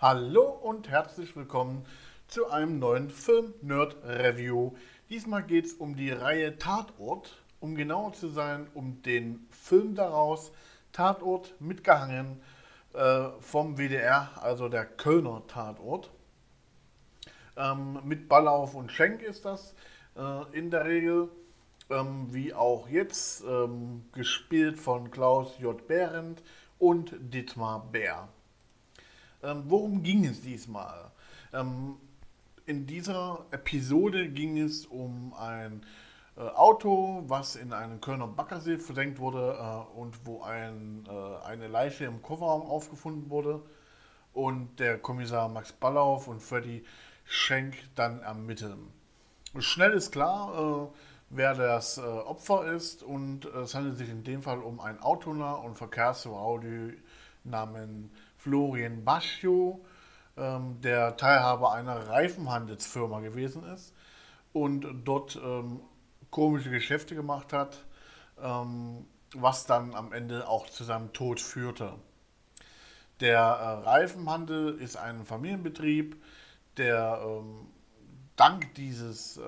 Hallo und herzlich willkommen zu einem neuen Film-Nerd-Review. Diesmal geht es um die Reihe Tatort, um genauer zu sein, um den Film daraus, Tatort mitgehangen äh, vom WDR, also der Kölner Tatort. Ähm, mit Ballauf und Schenk ist das äh, in der Regel, ähm, wie auch jetzt, ähm, gespielt von Klaus J. Behrendt und Dietmar Bär. Ähm, worum ging es diesmal? Ähm, in dieser Episode ging es um ein äh, Auto, was in einen Kölner Baggersee versenkt wurde äh, und wo ein, äh, eine Leiche im Kofferraum aufgefunden wurde. Und der Kommissar Max Ballauf und Freddy Schenk dann ermitteln. Schnell ist klar, äh, wer das äh, Opfer ist und es handelt sich in dem Fall um ein autonah und Verkehrsraudi namens Florian Baschio, ähm, der Teilhaber einer Reifenhandelsfirma gewesen ist und dort ähm, komische Geschäfte gemacht hat, ähm, was dann am Ende auch zu seinem Tod führte. Der äh, Reifenhandel ist ein Familienbetrieb, der ähm, dank dieses äh,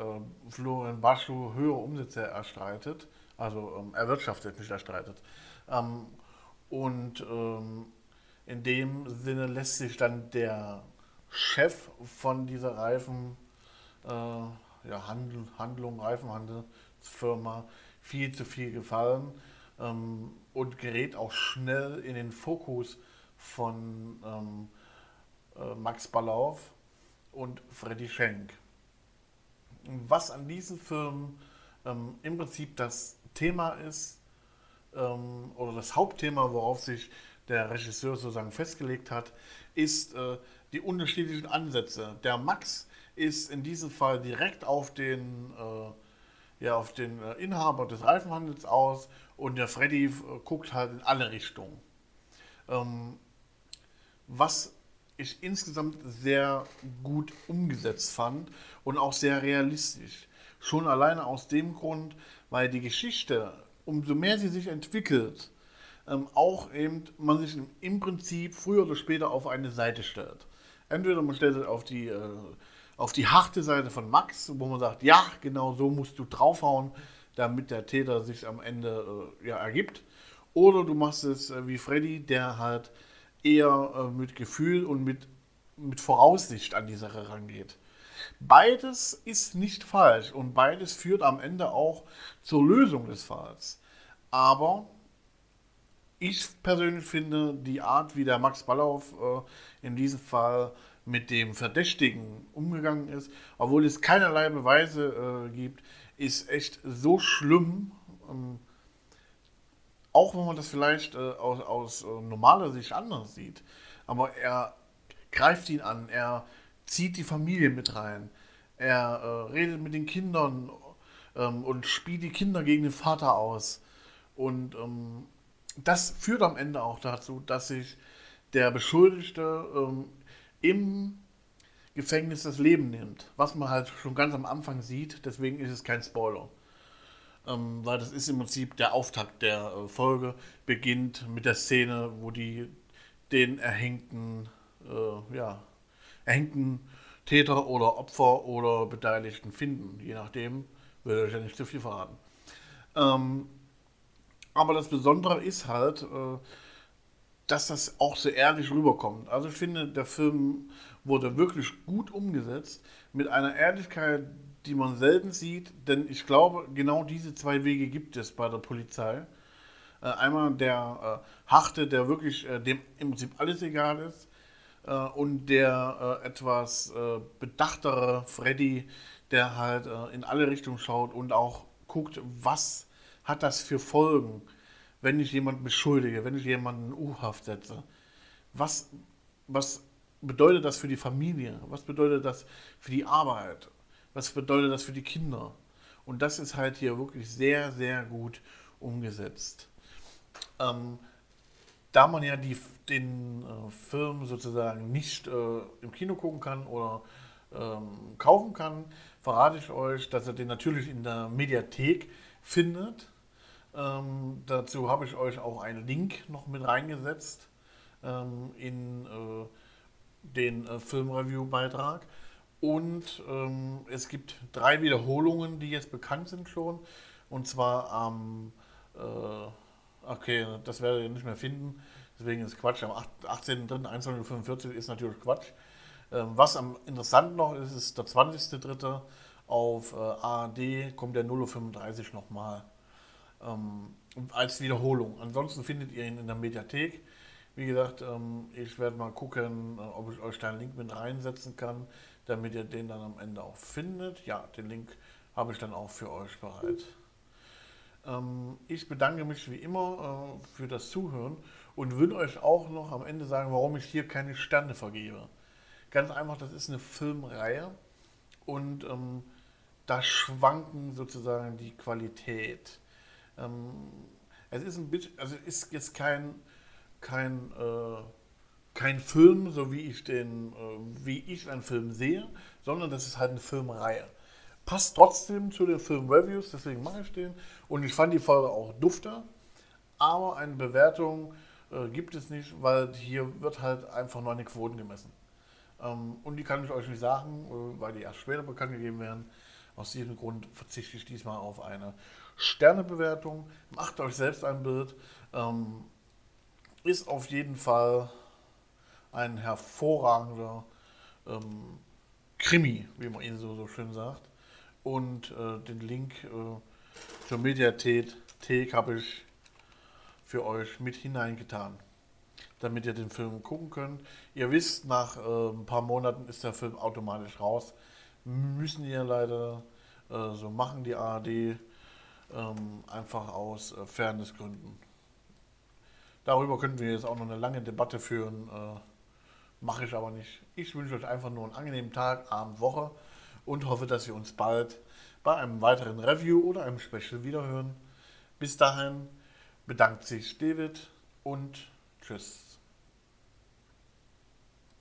Florian Baschu höhere Umsätze erstreitet, also ähm, erwirtschaftet, nicht erstreitet. Ähm, und ähm, in dem Sinne lässt sich dann der Chef von dieser Reifen, äh, ja, Handel, Handlung, Reifenhandelsfirma viel zu viel gefallen ähm, und gerät auch schnell in den Fokus von ähm, äh, Max Ballauf und Freddy Schenk. Was an diesen Filmen ähm, im Prinzip das Thema ist, ähm, oder das Hauptthema, worauf sich der Regisseur sozusagen festgelegt hat, ist äh, die unterschiedlichen Ansätze. Der Max ist in diesem Fall direkt auf den, äh, ja, auf den äh, Inhaber des Reifenhandels aus und der Freddy äh, guckt halt in alle Richtungen. Ähm, was ich insgesamt sehr gut umgesetzt fand und auch sehr realistisch. Schon alleine aus dem Grund, weil die Geschichte, umso mehr sie sich entwickelt, ähm, auch eben man sich im Prinzip früher oder später auf eine Seite stellt. Entweder man stellt sich auf die, äh, auf die harte Seite von Max, wo man sagt, ja, genau so musst du draufhauen, damit der Täter sich am Ende äh, ja, ergibt. Oder du machst es äh, wie Freddy, der halt eher äh, mit Gefühl und mit, mit Voraussicht an die Sache rangeht. Beides ist nicht falsch und beides führt am Ende auch zur Lösung des Falls. Aber ich persönlich finde, die Art, wie der Max Ballauf äh, in diesem Fall mit dem Verdächtigen umgegangen ist, obwohl es keinerlei Beweise äh, gibt, ist echt so schlimm. Ähm, auch wenn man das vielleicht äh, aus, aus äh, normaler Sicht anders sieht. Aber er greift ihn an, er zieht die Familie mit rein, er äh, redet mit den Kindern ähm, und spielt die Kinder gegen den Vater aus. Und ähm, das führt am Ende auch dazu, dass sich der Beschuldigte ähm, im Gefängnis das Leben nimmt. Was man halt schon ganz am Anfang sieht, deswegen ist es kein Spoiler. Ähm, weil das ist im Prinzip der Auftakt der äh, Folge, beginnt mit der Szene, wo die den erhängten, äh, ja, erhängten Täter oder Opfer oder Beteiligten finden. Je nachdem, will ich ja nicht zu viel verraten. Ähm, aber das Besondere ist halt, äh, dass das auch so ehrlich rüberkommt. Also ich finde, der Film wurde wirklich gut umgesetzt, mit einer Ehrlichkeit, die man selten sieht, denn ich glaube, genau diese zwei Wege gibt es bei der Polizei. Äh, einmal der äh, Harte, der wirklich dem im Prinzip alles egal ist, und der etwas bedachtere Freddy, der halt in alle Richtungen schaut und auch guckt, was hat das für Folgen, wenn ich jemanden beschuldige, wenn ich jemanden U-Haft setze? Was, was bedeutet das für die Familie? Was bedeutet das für die Arbeit? Was bedeutet das für die Kinder? Und das ist halt hier wirklich sehr, sehr gut umgesetzt. Ähm, da man ja die, den äh, Film sozusagen nicht äh, im Kino gucken kann oder ähm, kaufen kann, verrate ich euch, dass ihr den natürlich in der Mediathek findet. Ähm, dazu habe ich euch auch einen Link noch mit reingesetzt ähm, in, äh, den äh, Filmreview-Beitrag. Und ähm, es gibt drei Wiederholungen, die jetzt bekannt sind schon. Und zwar am, äh, okay, das werdet ihr nicht mehr finden, deswegen ist Quatsch. Am 18.03.21.45 Uhr ist natürlich Quatsch. Ähm, was am interessant noch ist, ist der 20.03. auf äh, ARD kommt der 0.35 Uhr nochmal ähm, als Wiederholung. Ansonsten findet ihr ihn in der Mediathek. Wie gesagt, ähm, ich werde mal gucken, äh, ob ich euch da einen Link mit reinsetzen kann damit ihr den dann am Ende auch findet. Ja, den Link habe ich dann auch für euch bereit. Ähm, ich bedanke mich wie immer äh, für das Zuhören und will euch auch noch am Ende sagen, warum ich hier keine Sterne vergebe. Ganz einfach, das ist eine Filmreihe und ähm, da schwanken sozusagen die Qualität. Ähm, es ist ein bisschen, also ist jetzt kein, kein äh, kein Film, so wie ich den, äh, wie ich einen Film sehe, sondern das ist halt eine Filmreihe. Passt trotzdem zu den Film-Reviews, deswegen mache ich den. Und ich fand die Folge auch dufter, aber eine Bewertung äh, gibt es nicht, weil hier wird halt einfach nur eine Quoten gemessen. Ähm, und die kann ich euch nicht sagen, äh, weil die erst später bekannt gegeben werden. Aus diesem Grund verzichte ich diesmal auf eine Sternebewertung. Macht euch selbst ein Bild. Ähm, ist auf jeden Fall ein hervorragender ähm, Krimi, wie man ihn so, so schön sagt. Und äh, den Link äh, zur Mediathek habe ich für euch mit hineingetan, damit ihr den Film gucken könnt. Ihr wisst, nach äh, ein paar Monaten ist der Film automatisch raus. Müssen ihr leider äh, so machen, die ARD, ähm, einfach aus äh, Fairnessgründen. Darüber könnten wir jetzt auch noch eine lange Debatte führen äh, Mache ich aber nicht. Ich wünsche euch einfach nur einen angenehmen Tag, Abend, Woche und hoffe, dass wir uns bald bei einem weiteren Review oder einem Special wiederhören. Bis dahin bedankt sich David und tschüss.